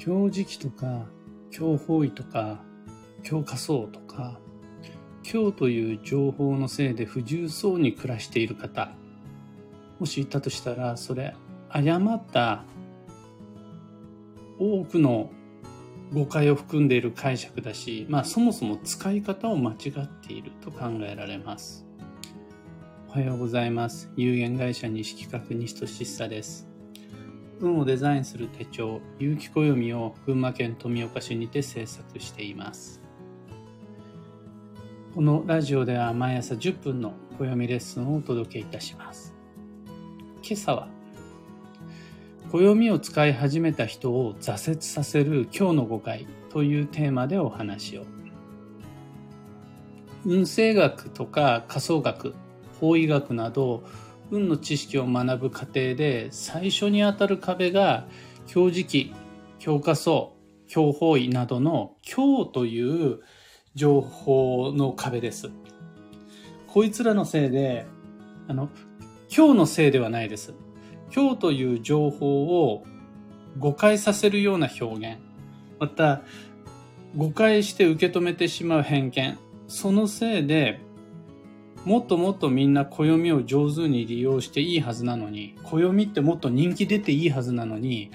強磁気とか、強方位とか、強仮想とか、強という情報のせいで不自由そうに暮らしている方、もしいたとしたら、それ、誤った多くの誤解を含んでいる解釈だし、まあそもそも使い方を間違っていると考えられます。おはようございます。有限会社西企画西俊久です。運をデザインする手帳、有機暦を群馬県富岡市にて制作しています。このラジオでは毎朝10分の暦レッスンをお届けいたします。今朝は暦を使い始めた人を挫折させる今日の誤解というテーマでお話を。運勢学とか仮想学、法医学など運の知識を学ぶ過程で最初に当たる壁が強磁気、強化層、強方位などの強という情報の壁です。こいつらのせいで、あの、今日のせいではないです。今日という情報を誤解させるような表現、また誤解して受け止めてしまう偏見、そのせいでもっともっとみんな暦を上手に利用していいはずなのに、暦ってもっと人気出ていいはずなのに、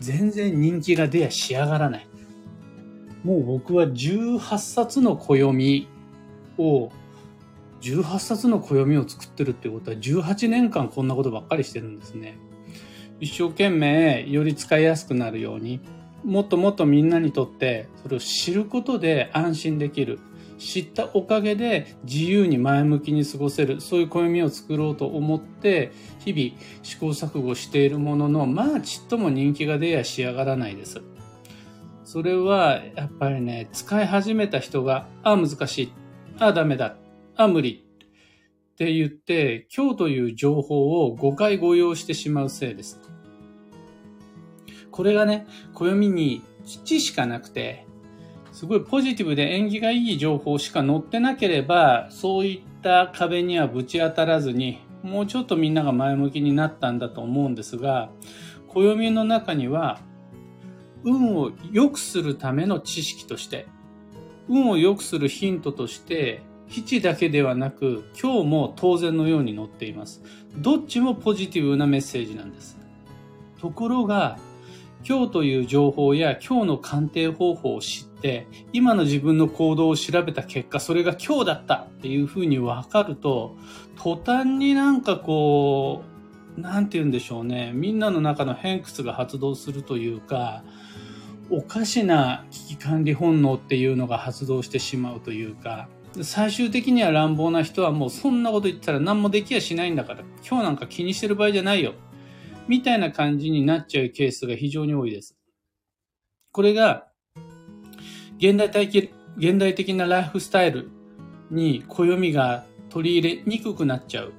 全然人気が出やしやがらない。もう僕は18冊の暦を18冊の暦を作ってるってことは18年間こんなことばっかりしてるんですね。一生懸命より使いやすくなるようにもっともっとみんなにとってそれを知ることで安心できる。知ったおかげで自由に前向きに過ごせる。そういう暦を作ろうと思って日々試行錯誤しているもののまあちっとも人気が出やしやがらないです。それはやっぱりね使い始めた人がああ難しい。ああダメだ。ああ、無理って言って、今日という情報を誤解誤用してしまうせいです。これがね、暦に基しかなくて、すごいポジティブで縁起がいい情報しか載ってなければ、そういった壁にはぶち当たらずに、もうちょっとみんなが前向きになったんだと思うんですが、暦の中には、運を良くするための知識として、運を良くするヒントとして、基地だけではなく、今日も当然のように載っています。どっちもポジティブなメッセージなんです。ところが、今日という情報や今日の鑑定方法を知って、今の自分の行動を調べた結果、それが今日だったっていうふうに分かると、途端になんかこう、なんて言うんでしょうね。みんなの中の偏屈が発動するというか、おかしな危機管理本能っていうのが発動してしまうというか、最終的には乱暴な人はもうそんなこと言ったら何もできやしないんだから、今日なんか気にしてる場合じゃないよ。みたいな感じになっちゃうケースが非常に多いです。これが、現代的、現代的なライフスタイルに暦が取り入れにくくなっちゃう。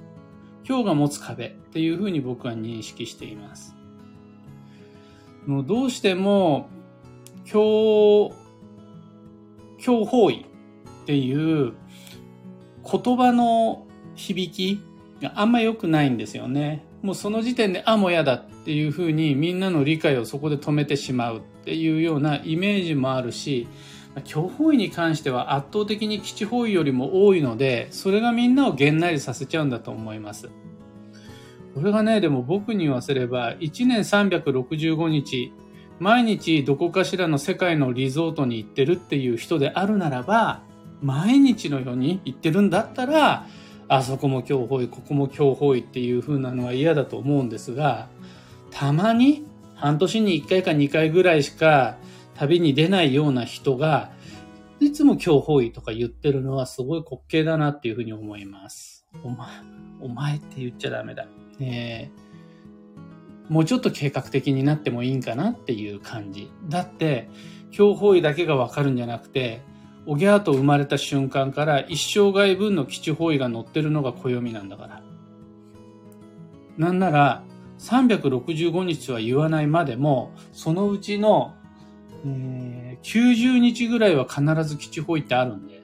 今日が持つ壁っていうふうに僕は認識しています。もうどうしても、今日、今日方位っていう言葉の響きがあんま良くないんですよね。もうその時点で、あ、もう嫌だっていうふうにみんなの理解をそこで止めてしまうっていうようなイメージもあるし、強法医に関しては圧倒的に基地方位よりも多いので、それがみんなをげんなりさせちゃうんだと思います。これがね、でも僕に言わせれば、1年365日、毎日どこかしらの世界のリゾートに行ってるっていう人であるならば、毎日のように言ってるんだったら、あそこも強法医、ここも強法医っていう風なのは嫌だと思うんですが、たまに半年に1回か2回ぐらいしか旅に出ないような人が、いつも強法医とか言ってるのはすごい滑稽だなっていうふうに思います。お前、お前って言っちゃダメだ。ねもうちょっと計画的になってもいいんかなっていう感じ。だって、強法医だけがわかるんじゃなくて、おぎゃーと生まれた瞬間から一生涯分の基地方位が載ってるのが暦なんだから。なんなら、365日は言わないまでも、そのうちの、え、90日ぐらいは必ず基地方位ってあるんで。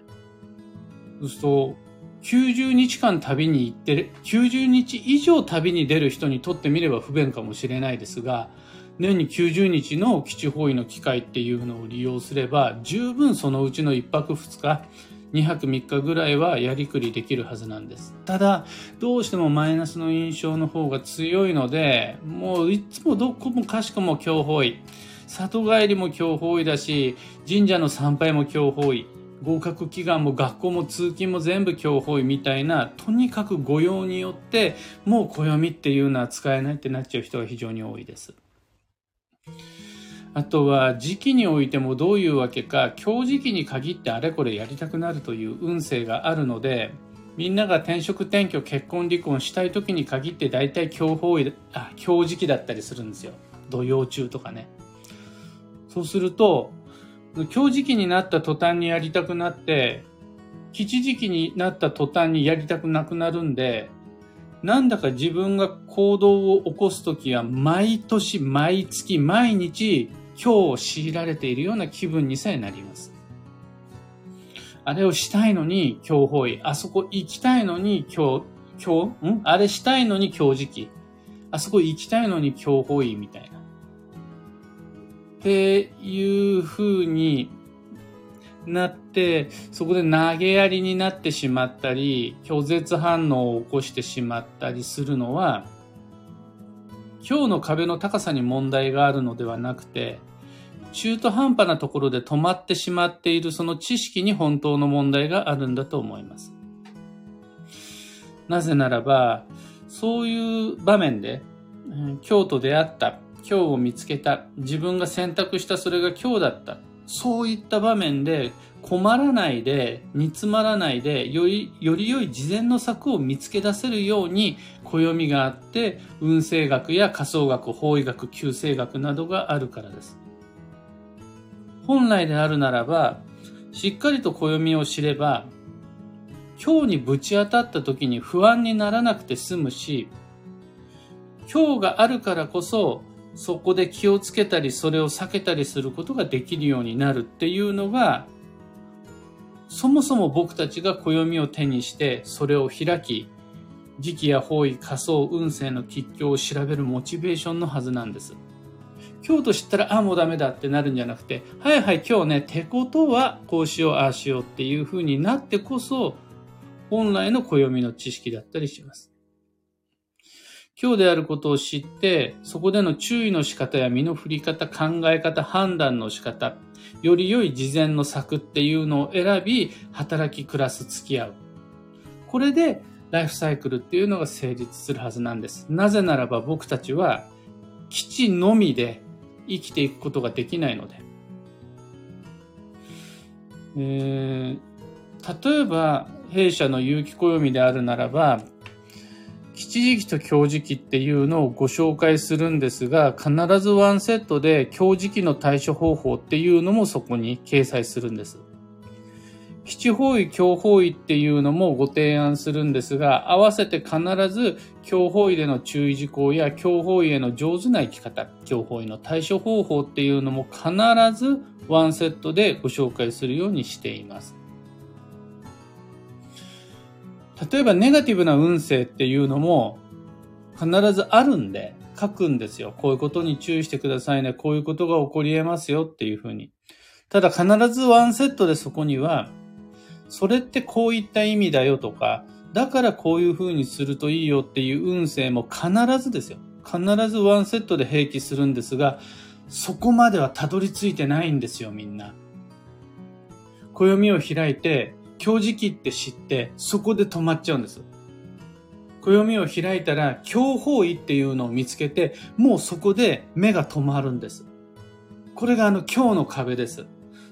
そうすると、90日間旅に行ってる、90日以上旅に出る人にとってみれば不便かもしれないですが、年に90日の基地方位の機会っていうのを利用すれば、十分そのうちの1泊2日、2泊3日ぐらいはやりくりできるはずなんです。ただ、どうしてもマイナスの印象の方が強いので、もういつもどこもかしこも強方位。里帰りも強方位だし、神社の参拝も強方位。合格祈願も学校も通勤も全部強方位みたいな、とにかく御用によって、もう暦っていうのは使えないってなっちゃう人が非常に多いです。あとは時期においてもどういうわけか、今日時期に限ってあれこれやりたくなるという運勢があるので、みんなが転職転居結婚離婚したい時に限って大体今日方位、あ、今日時期だったりするんですよ。土曜中とかね。そうすると、今日時期になった途端にやりたくなって、吉時期になった途端にやりたくなくなるんで、なんだか自分が行動を起こすときは毎年毎月毎日今日を強いられているような気分にさえなります。あれをしたいのに今日方位。あそこ行きたいのに今日、今日、ん？あれしたいのに今日時期。あそこ行きたいのに今日方位みたいな。っていう風になって、そこで投げやりになってしまったり、拒絶反応を起こしてしまったりするのは、今日の壁の高さに問題があるのではなくて、中途半端なところで止まってしまっているその知識に本当の問題があるんだと思います。なぜならば、そういう場面で、今日と出会った、今日を見つけた、自分が選択したそれが今日だった。そういった場面で困らないで、煮詰まらないで、より、より良い事前の策を見つけ出せるように、暦があって、運勢学や仮想学、法医学、旧星学などがあるからです。本来であるならば、しっかりと暦を知れば、今日にぶち当たった時に不安にならなくて済むし、今日があるからこそ、そこで気をつけたり、それを避けたりすることができるようになるっていうのが、そもそも僕たちが暦を手にして、それを開き、時期や方位、仮想、運勢の吉凶を調べるモチベーションのはずなんです。今日と知ったら、あ、もうダメだってなるんじゃなくて、はいはい、今日ね、てことは、こうしよう、ああしようっていう風になってこそ、本来の暦の知識だったりします。今日であることを知って、そこでの注意の仕方や身の振り方、考え方、判断の仕方、より良い事前の策っていうのを選び、働き、暮らす、付き合う。これで、ライフサイクルっていうのが成立するはずなんです。なぜならば僕たちは、基地のみで生きていくことができないので。えー、例えば、弊社の有機暦であるならば、吉時期と強時期っていうのをご紹介するんですが、必ずワンセットで強時期の対処方法っていうのもそこに掲載するんです。基地方位、強方位っていうのもご提案するんですが、合わせて必ず強方位での注意事項や強方位への上手な生き方、強方位の対処方法っていうのも必ずワンセットでご紹介するようにしています。例えばネガティブな運勢っていうのも必ずあるんで書くんですよ。こういうことに注意してくださいね。こういうことが起こり得ますよっていうふうに。ただ必ずワンセットでそこには、それってこういった意味だよとか、だからこういうふうにするといいよっていう運勢も必ずですよ。必ずワンセットで併記するんですが、そこまではたどり着いてないんですよ、みんな。暦を開いて、強時期って知って、そこで止まっちゃうんです。暦を開いたら、強方位っていうのを見つけて、もうそこで目が止まるんです。これがあの今日の壁です。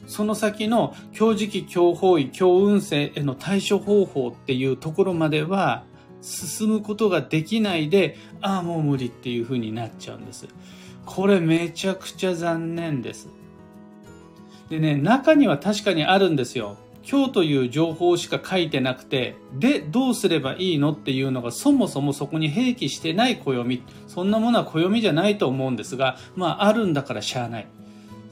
その先の強時期、強方位、強運勢への対処方法っていうところまでは進むことができないで、ああ、もう無理っていう風になっちゃうんです。これめちゃくちゃ残念です。でね、中には確かにあるんですよ。今日という情報しか書いてなくて、で、どうすればいいのっていうのがそもそもそこに併記してない暦。そんなものは暦じゃないと思うんですが、まあ、あるんだからしゃあない。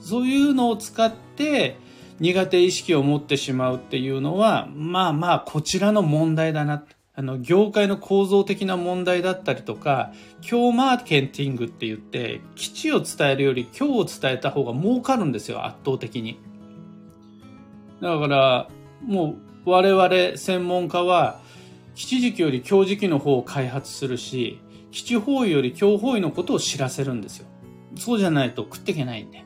そういうのを使って、苦手意識を持ってしまうっていうのは、まあまあ、こちらの問題だな。あの、業界の構造的な問題だったりとか、今日マーケティングって言って、基地を伝えるより今日を伝えた方が儲かるんですよ、圧倒的に。だから、もう我々専門家は、基地時期より今日時期の方を開発するし、基地方位より今日方位のことを知らせるんですよ。そうじゃないと食っていけないんで。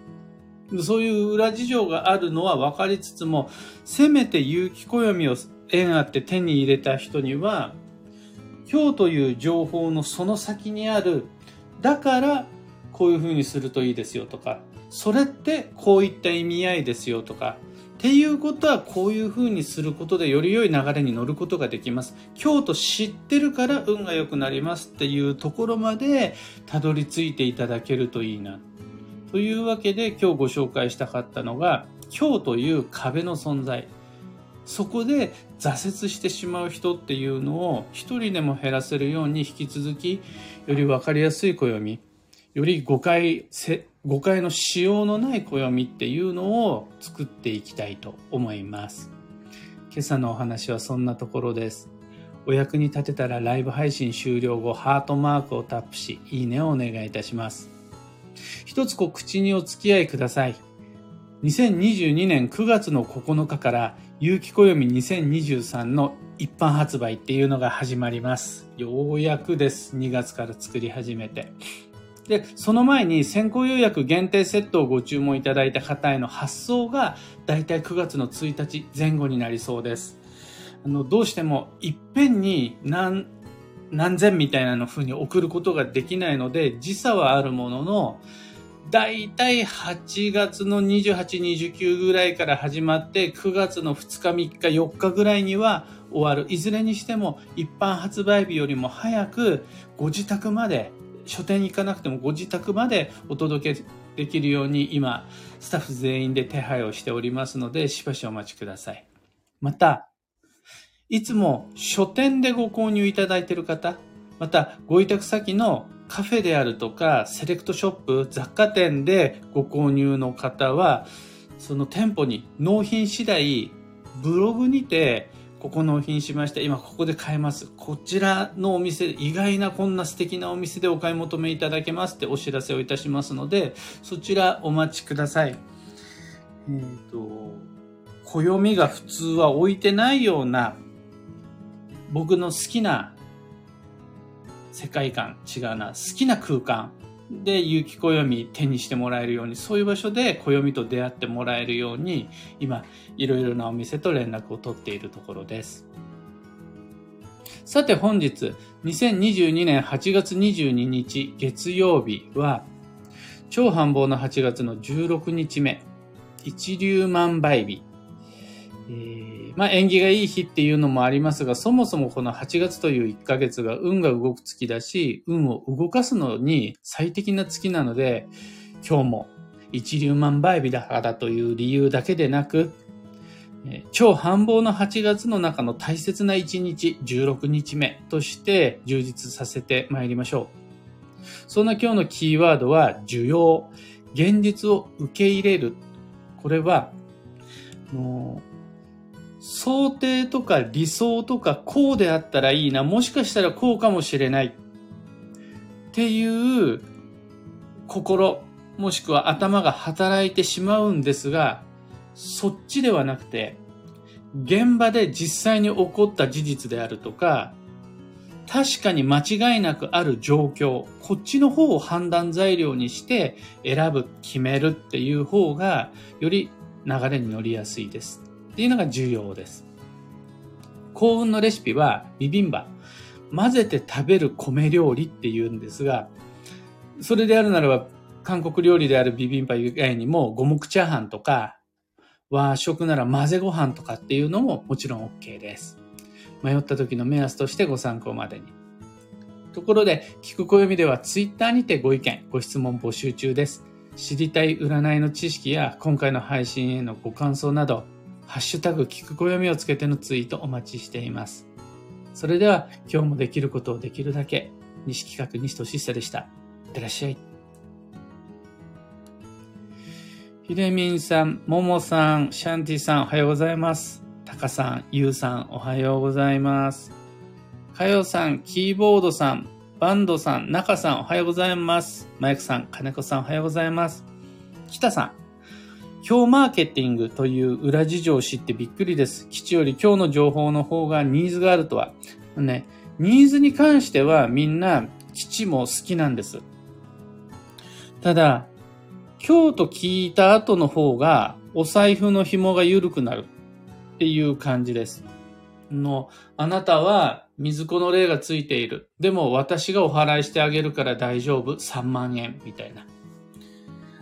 そういう裏事情があるのは分かりつつも、せめて有機暦を縁あって手に入れた人には、今日という情報のその先にある、だからこういうふうにするといいですよとか、それってこういった意味合いですよとか、っていうことはこういうふうにすることでより良い流れに乗ることができます。今日と知ってるから運が良くなりますっていうところまでたどり着いていただけるといいな。というわけで今日ご紹介したかったのが今日という壁の存在。そこで挫折してしまう人っていうのを一人でも減らせるように引き続きより分かりやすい暦より誤解誤解のしようのない暦っていうのを作っていきたいと思います今朝のお話はそんなところですお役に立てたらライブ配信終了後ハートマークをタップしいいねをお願いいたします一つこ口にお付き合いください2022年9月の9日から有機暦2023の一般発売っていうのが始まります。ようやくです。2月から作り始めて。で、その前に先行予約限定セットをご注文いただいた方への発送がだいたい9月の1日前後になりそうです。あの、どうしてもいっぺんに何、何千みたいなの風に送ることができないので、時差はあるものの、だいたい8月の28、29ぐらいから始まって9月の2日、3日、4日ぐらいには終わる。いずれにしても一般発売日よりも早くご自宅まで、書店に行かなくてもご自宅までお届けできるように今、スタッフ全員で手配をしておりますので、しばしお待ちください。また、いつも書店でご購入いただいている方、またご委託先のカフェであるとか、セレクトショップ、雑貨店でご購入の方は、その店舗に納品次第、ブログにて、ここ納品しました。今ここで買えます。こちらのお店、意外なこんな素敵なお店でお買い求めいただけますってお知らせをいたしますので、そちらお待ちください。えっ、ー、と、暦が普通は置いてないような僕の好きな世界観違うな、好きな空間で有機暦手にしてもらえるように、そういう場所で暦と出会ってもらえるように、今、いろいろなお店と連絡を取っているところです。さて本日、2022年8月22日月曜日は、超繁忙の8月の16日目、一粒万倍日。えーまあ縁起がいい日っていうのもありますが、そもそもこの8月という1ヶ月が運が動く月だし、運を動かすのに最適な月なので、今日も一粒万倍日だからという理由だけでなく、超繁忙の8月の中の大切な1日、16日目として充実させてまいりましょう。そんな今日のキーワードは、需要、現実を受け入れる。これは、もう想定とか理想とかこうであったらいいな、もしかしたらこうかもしれないっていう心、もしくは頭が働いてしまうんですが、そっちではなくて、現場で実際に起こった事実であるとか、確かに間違いなくある状況、こっちの方を判断材料にして選ぶ、決めるっていう方が、より流れに乗りやすいです。っていうのが重要です。幸運のレシピはビビンバ。混ぜて食べる米料理っていうんですが、それであるならば、韓国料理であるビビンバ以外にも、五目チャーハンとか、和食なら混ぜご飯とかっていうのももちろん OK です。迷った時の目安としてご参考までに。ところで、聞く暦では Twitter にてご意見、ご質問募集中です。知りたい占いの知識や今回の配信へのご感想など、ハッシュタグ聞く暦をつけてのツイートお待ちしています。それでは今日もできることをできるだけ、西企画西俊久でした。いってらっしゃい。ひでみんさん、ももさん、シャンティさんおはようございます。たかさん、ゆうさんおはようございます。かよさん、キーボードさん、バンドさん、中さん、おはようございます。マイクさん、金子さん、おはようございます。北さん、今日マーケティングという裏事情を知ってびっくりです。基地より今日の情報の方がニーズがあるとは。ね、ニーズに関してはみんな基地も好きなんです。ただ、今日と聞いた後の方がお財布の紐が緩くなるっていう感じです。の、あなたは水子の霊がついている。でも私がお払いしてあげるから大丈夫。3万円。みたいな。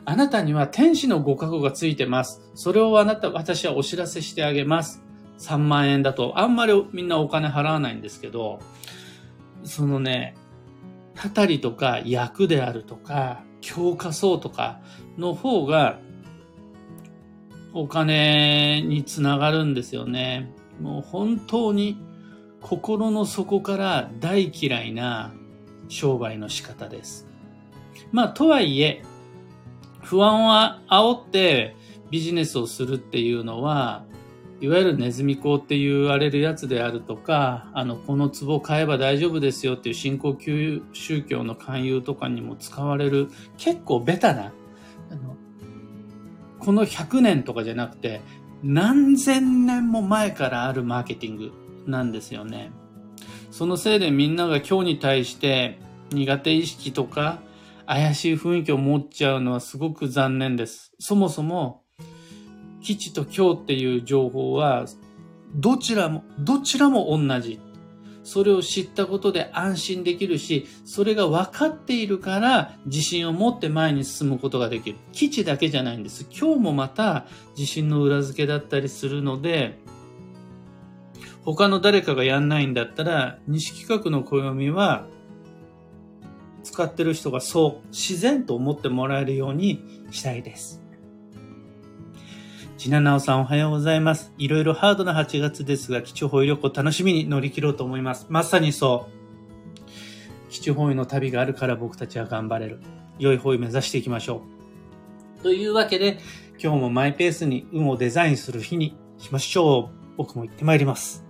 あなたには天使のご加護がついてます。それをあなた、私はお知らせしてあげます。3万円だと、あんまりみんなお金払わないんですけど、そのね、たたりとか役であるとか、教科層とかの方が、お金につながるんですよね。もう本当に心の底から大嫌いな商売の仕方です。まあ、とはいえ、不安は煽ってビジネスをするっていうのは、いわゆるネズミ講って言われるやつであるとか、あの、この壺買えば大丈夫ですよっていう新興宗教の勧誘とかにも使われる、結構ベタな、あの、この100年とかじゃなくて、何千年も前からあるマーケティングなんですよね。そのせいでみんなが今日に対して苦手意識とか怪しい雰囲気を持っちゃうのはすごく残念です。そもそも、基地と今日っていう情報は、どちらも、どちらも同じ。それを知ったことで安心できるし、それが分かっているから自信を持って前に進むことができる。基地だけじゃないんです。今日もまた自信の裏付けだったりするので、他の誰かがやんないんだったら、西企画の暦は使ってる人がそう自然と思ってもらえるようにしたいです。ちななおさんおはようございます。いろいろハードな8月ですが、基地方位旅行楽しみに乗り切ろうと思います。まさにそう。基地方位の旅があるから僕たちは頑張れる。良い方位目指していきましょう。というわけで、今日もマイペースに運をデザインする日にしましょう。僕も行ってまいります。